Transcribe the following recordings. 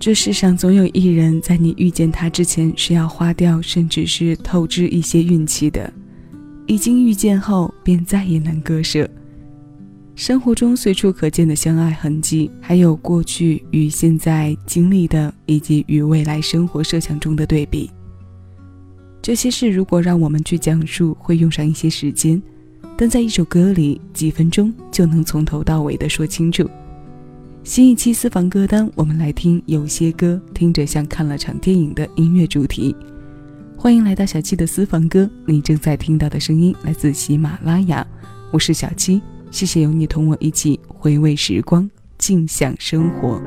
这世上总有一人在你遇见他之前是要花掉，甚至是透支一些运气的；已经遇见后，便再也难割舍。生活中随处可见的相爱痕迹，还有过去与现在经历的，以及与未来生活设想中的对比。这些事如果让我们去讲述，会用上一些时间，但在一首歌里，几分钟就能从头到尾的说清楚。新一期私房歌单，我们来听有些歌听着像看了场电影的音乐主题。欢迎来到小七的私房歌，你正在听到的声音来自喜马拉雅，我是小七，谢谢有你同我一起回味时光，静享生活。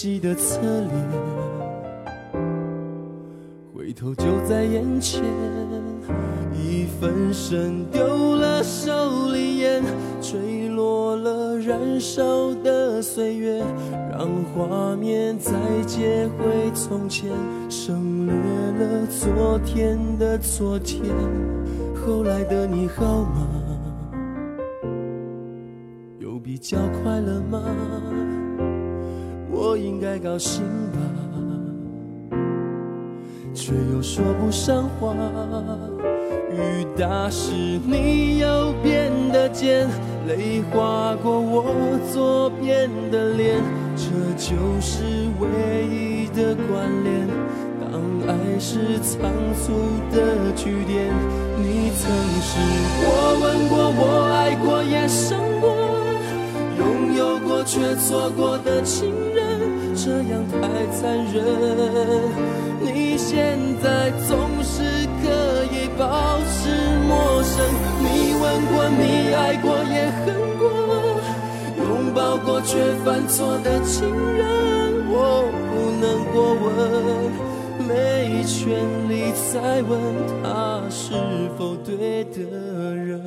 悉的侧脸，回头就在眼前。一分神丢了手里烟，吹落了燃烧的岁月，让画面再接回从前，省略了昨天的昨天。后来的你好吗？有比较快乐吗？应该高兴吧，却又说不上话。雨打湿你右边的肩，泪划过我左边的脸，这就是唯一的关联。当爱是仓促的句点，你曾是我吻过，我爱过，也伤过、拥有过。却错过的情人，这样太残忍。你现在总是可以保持陌生。你吻过，你爱过，也恨过，拥抱过却犯错的情人，我不能过问，没权利再问他是否对的人。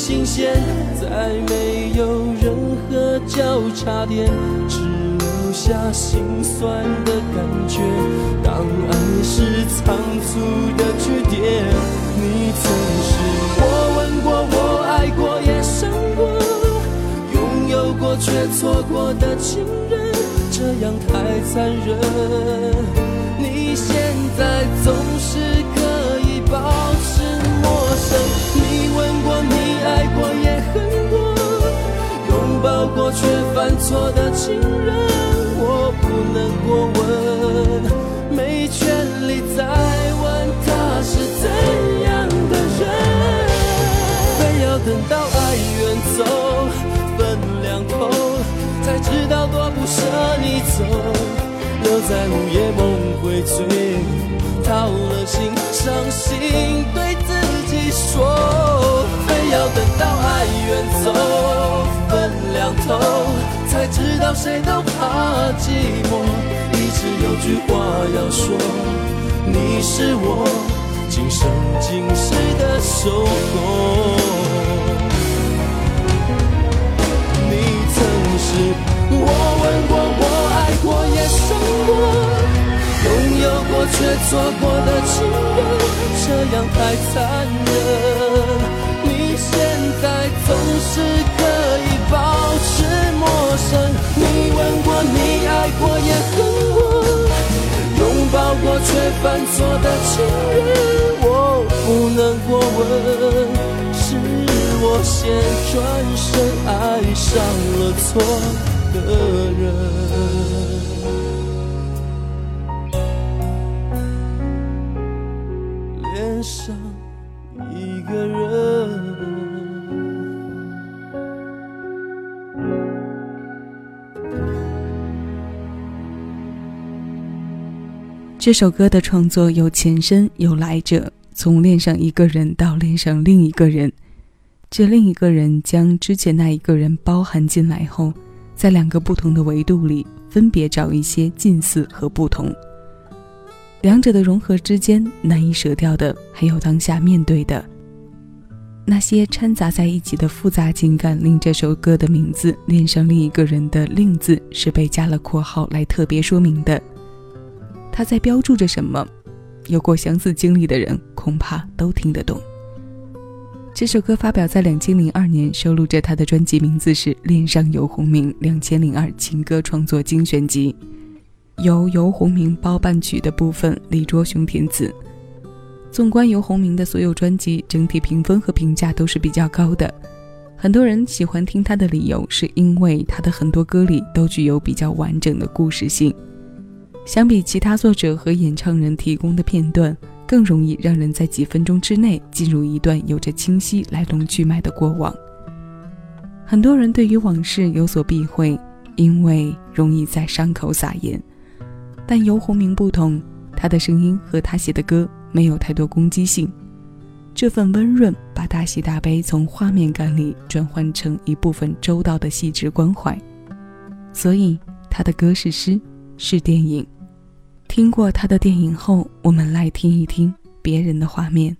新鲜，再没有任何交叉点。只留下心酸的感觉。当爱是仓促的句点，你曾是我吻过、我爱过、也伤过，拥有过却错过的情人，这样太残忍。你现在总是可以保持陌生，你吻过、你爱过、也恨过。拥抱过却犯错的情人，我不能过问，没权利再问他是怎样的人。非要等到爱远走，分两头，才知道多不舍你走，留在午夜梦回醉，掏了心，伤心到爱远走。分两头，才知道谁都怕寂寞。一直有句话要说，你是我今生今世的守候。你曾是我吻过，我爱过，也伤过，拥有过却错过的情人，这样太残忍。却犯错的情人，我不能过问，是我先转身爱上了错的人。这首歌的创作有前身有来者，从恋上一个人到恋上另一个人，这另一个人将之前那一个人包含进来后，在两个不同的维度里分别找一些近似和不同。两者的融合之间，难以舍掉的还有当下面对的那些掺杂在一起的复杂情感，令这首歌的名字“恋上另一个人”的“另”字是被加了括号来特别说明的。它在标注着什么？有过相似经历的人恐怕都听得懂。这首歌发表在两千零二年，收录着他的专辑名字是《恋上游鸿明两千零二情歌创作精选集》。由游鸿明包办曲的部分，李卓雄填词。纵观游鸿明的所有专辑，整体评分和评价都是比较高的。很多人喜欢听他的理由，是因为他的很多歌里都具有比较完整的故事性，相比其他作者和演唱人提供的片段，更容易让人在几分钟之内进入一段有着清晰来龙去脉的过往。很多人对于往事有所避讳，因为容易在伤口撒盐。但游鸿明不同，他的声音和他写的歌没有太多攻击性，这份温润把大喜大悲从画面感里转换成一部分周到的细致关怀，所以他的歌是诗，是电影。听过他的电影后，我们来听一听别人的画面。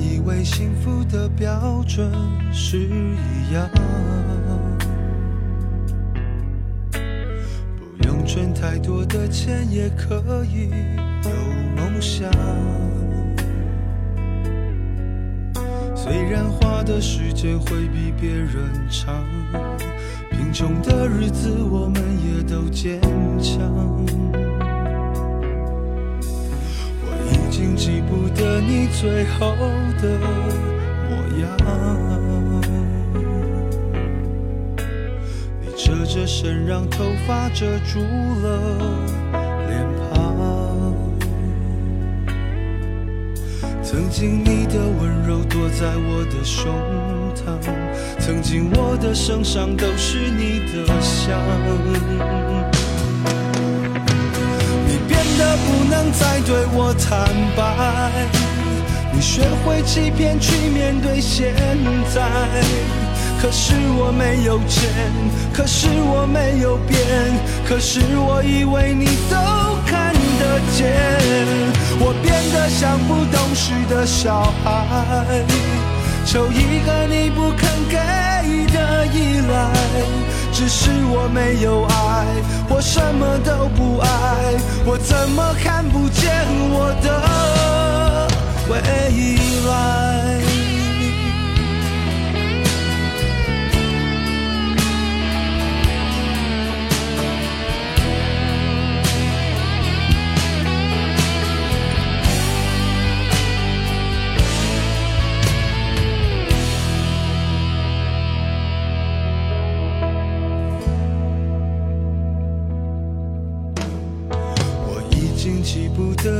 以为幸福的标准是一样，存太多的钱也可以有梦想。虽然花的时间会比别人长，贫穷的日子我们也都坚强。我已经记不得你最后的模样。侧着身，让头发遮住了脸庞。曾经你的温柔躲在我的胸膛，曾经我的身上都是你的香。你变得不能再对我坦白，你学会欺骗去面对现在。可是我没有钱，可是我没有变，可是我以为你都看得见。我变得像不懂事的小孩，求一个你不肯给的依赖。只是我没有爱，我什么都不爱，我怎么看不见我的未来？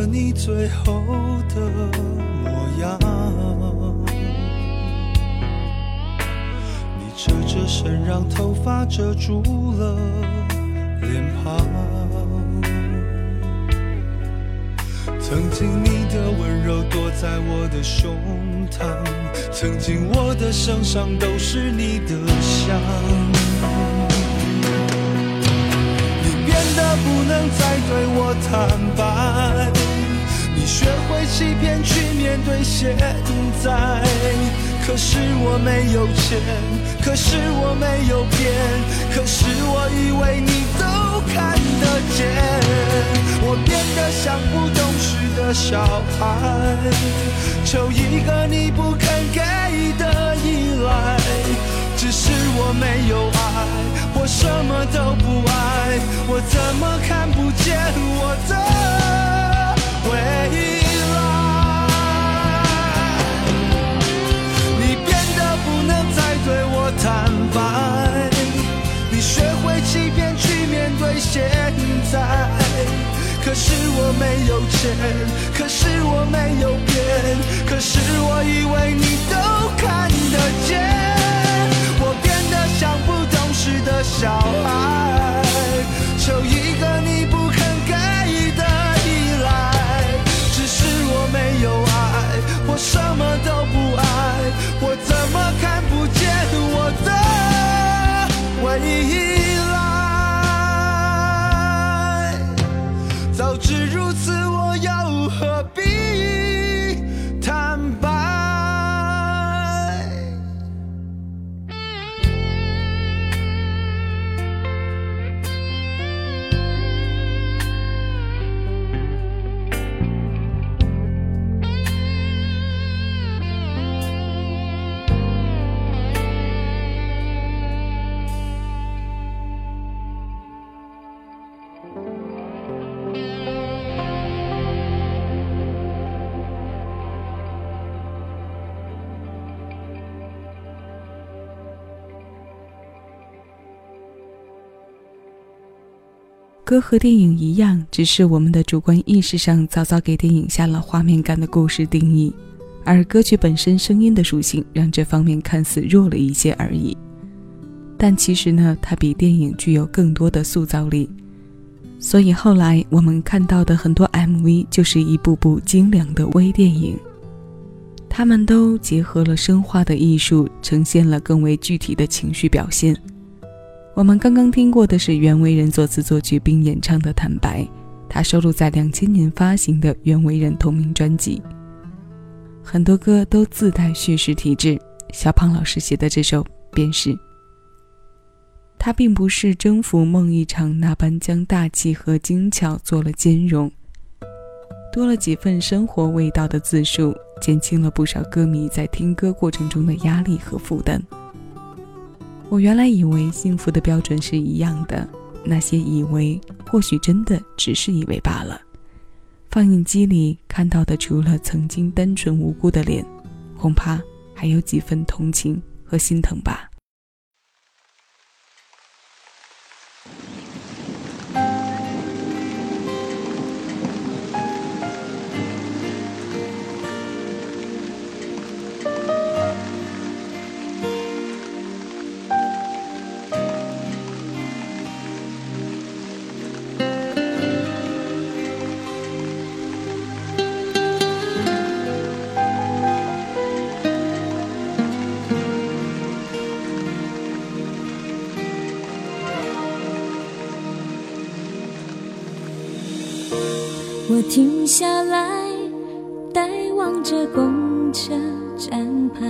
你最后的模样，你侧着身，让头发遮住了脸庞。曾经你的温柔躲在我的胸膛，曾经我的身上都是你的香。你变得不能再对我坦白，学会欺骗去面对现在。可是我没有钱，可是我没有变，可是我以为你都看得见。我变得像不懂事的小孩，求一个你不肯给的依赖。只是我没有爱，我什么都不爱，我怎么看不见我的回来你变得不能再对我坦白。你学会欺骗去面对现在。可是我没有钱可是我没歌和电影一样，只是我们的主观意识上早早给电影下了画面感的故事定义，而歌曲本身声音的属性让这方面看似弱了一些而已。但其实呢，它比电影具有更多的塑造力。所以后来我们看到的很多 MV 就是一部部精良的微电影，他们都结合了声画的艺术，呈现了更为具体的情绪表现。我们刚刚听过的是袁惟仁作词作曲并演唱的《坦白》，它收录在两千年发行的袁惟仁同名专辑。很多歌都自带叙事体质，小胖老师写的这首便是。他并不是征服梦一场那般将大气和精巧做了兼容，多了几分生活味道的自述，减轻了不少歌迷在听歌过程中的压力和负担。我原来以为幸福的标准是一样的，那些以为或许真的只是以为罢了。放映机里看到的，除了曾经单纯无辜的脸，恐怕还有几分同情和心疼吧。我停下来，呆望着公车站牌，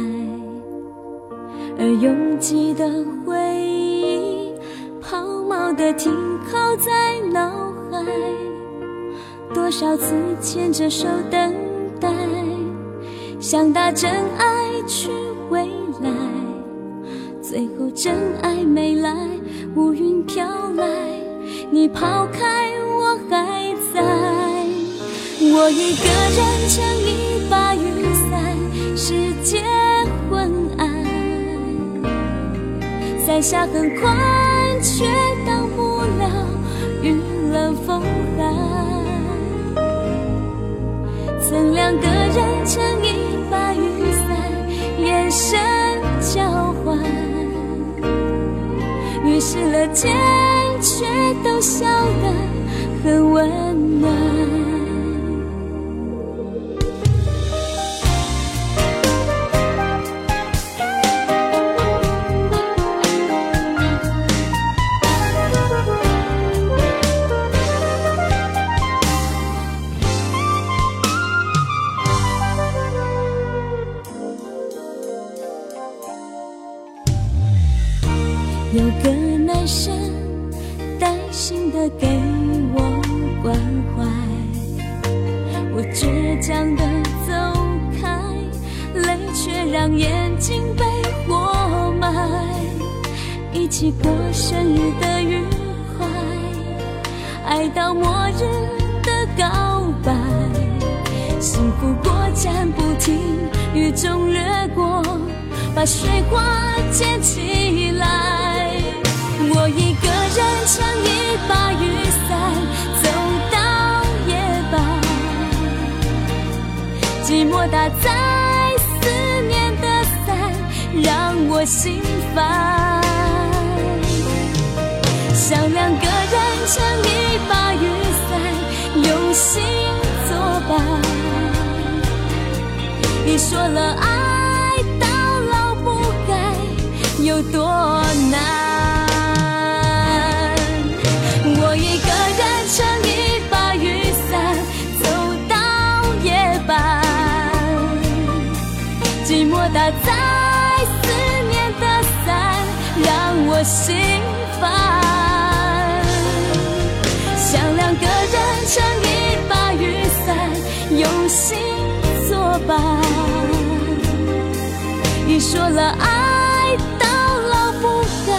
而拥挤的回忆，抛锚的停靠在脑海。多少次牵着手等待，想打真爱去未来，最后真爱没来，乌云飘来，你抛开。我一个人撑一把雨伞，世界昏暗，伞下很宽，却挡不了雨冷风寒。曾两个人撑一把雨伞，眼神交换，于是了肩却都笑得很温暖。有个男生耐心的给我关怀，我倔强的走开，泪却让眼睛被活埋。一起过生日的愉快，爱到末日的告白，幸福过站不停，雨中掠过。把水花溅起来，一个人撑一把雨伞，走到夜半，寂寞打在思念的伞，让我心烦。想两个人撑一把雨伞，用心作伴。你说了爱。心烦。像两个人撑一把雨伞，用心作伴。你说了爱到老不改，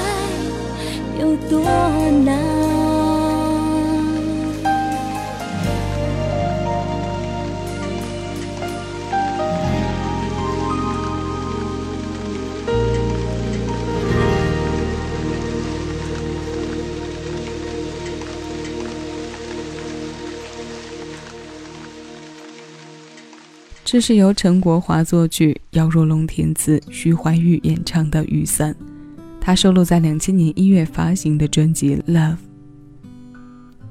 有。多难。这是由陈国华作曲、姚若龙填词、徐怀钰演唱的《雨伞》。它收录在两千年一月发行的专辑《Love》。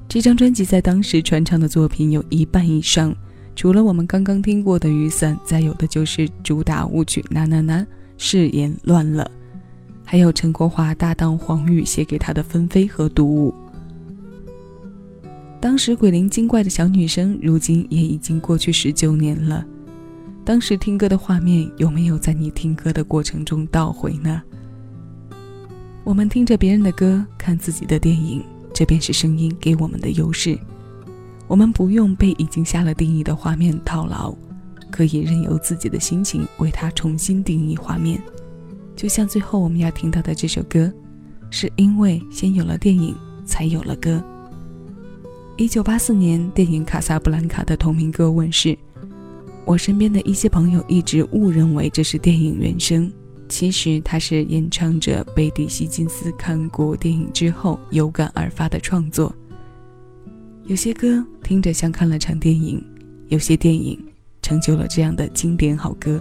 这张专辑在当时传唱的作品有一半以上，除了我们刚刚听过的《雨伞》，再有的就是主打舞曲《呐呐呐》，誓言乱了，还有陈国华搭档黄宇写给他的《纷飞》和《独舞》。当时鬼灵精怪的小女生，如今也已经过去十九年了。当时听歌的画面，有没有在你听歌的过程中倒回呢？我们听着别人的歌，看自己的电影，这便是声音给我们的优势。我们不用被已经下了定义的画面套牢，可以任由自己的心情为它重新定义画面。就像最后我们要听到的这首歌，是因为先有了电影，才有了歌。一九八四年，电影《卡萨布兰卡》的同名歌问世，我身边的一些朋友一直误认为这是电影原声。其实它是演唱者贝蒂·希金斯看过电影之后有感而发的创作。有些歌听着像看了场电影，有些电影成就了这样的经典好歌。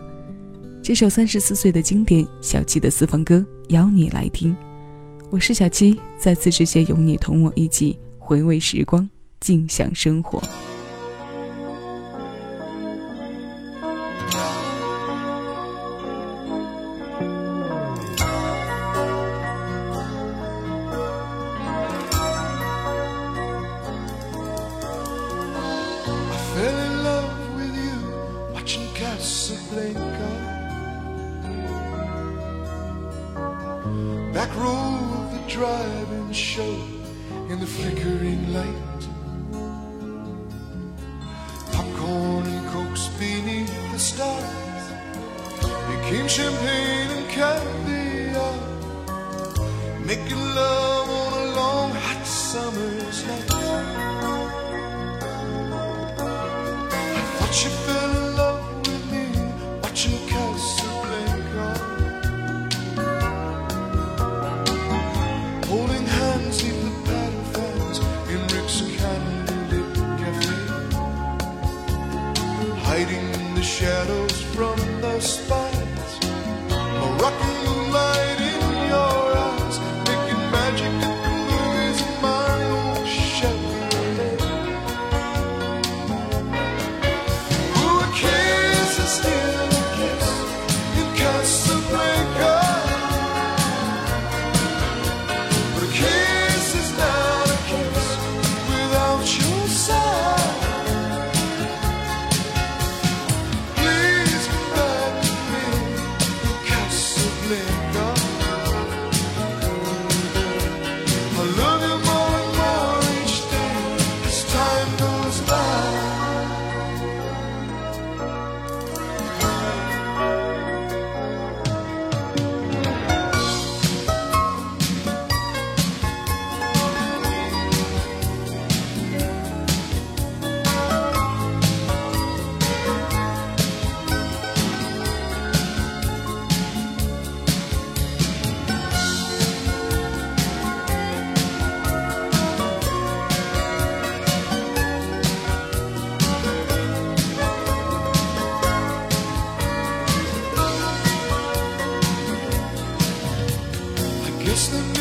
这首三十四岁的经典小七的私房歌，邀你来听。我是小七，再次致谢有你同我一起回味时光，静享生活。blinker. Back row of the drive-in show in the flickering light. Listen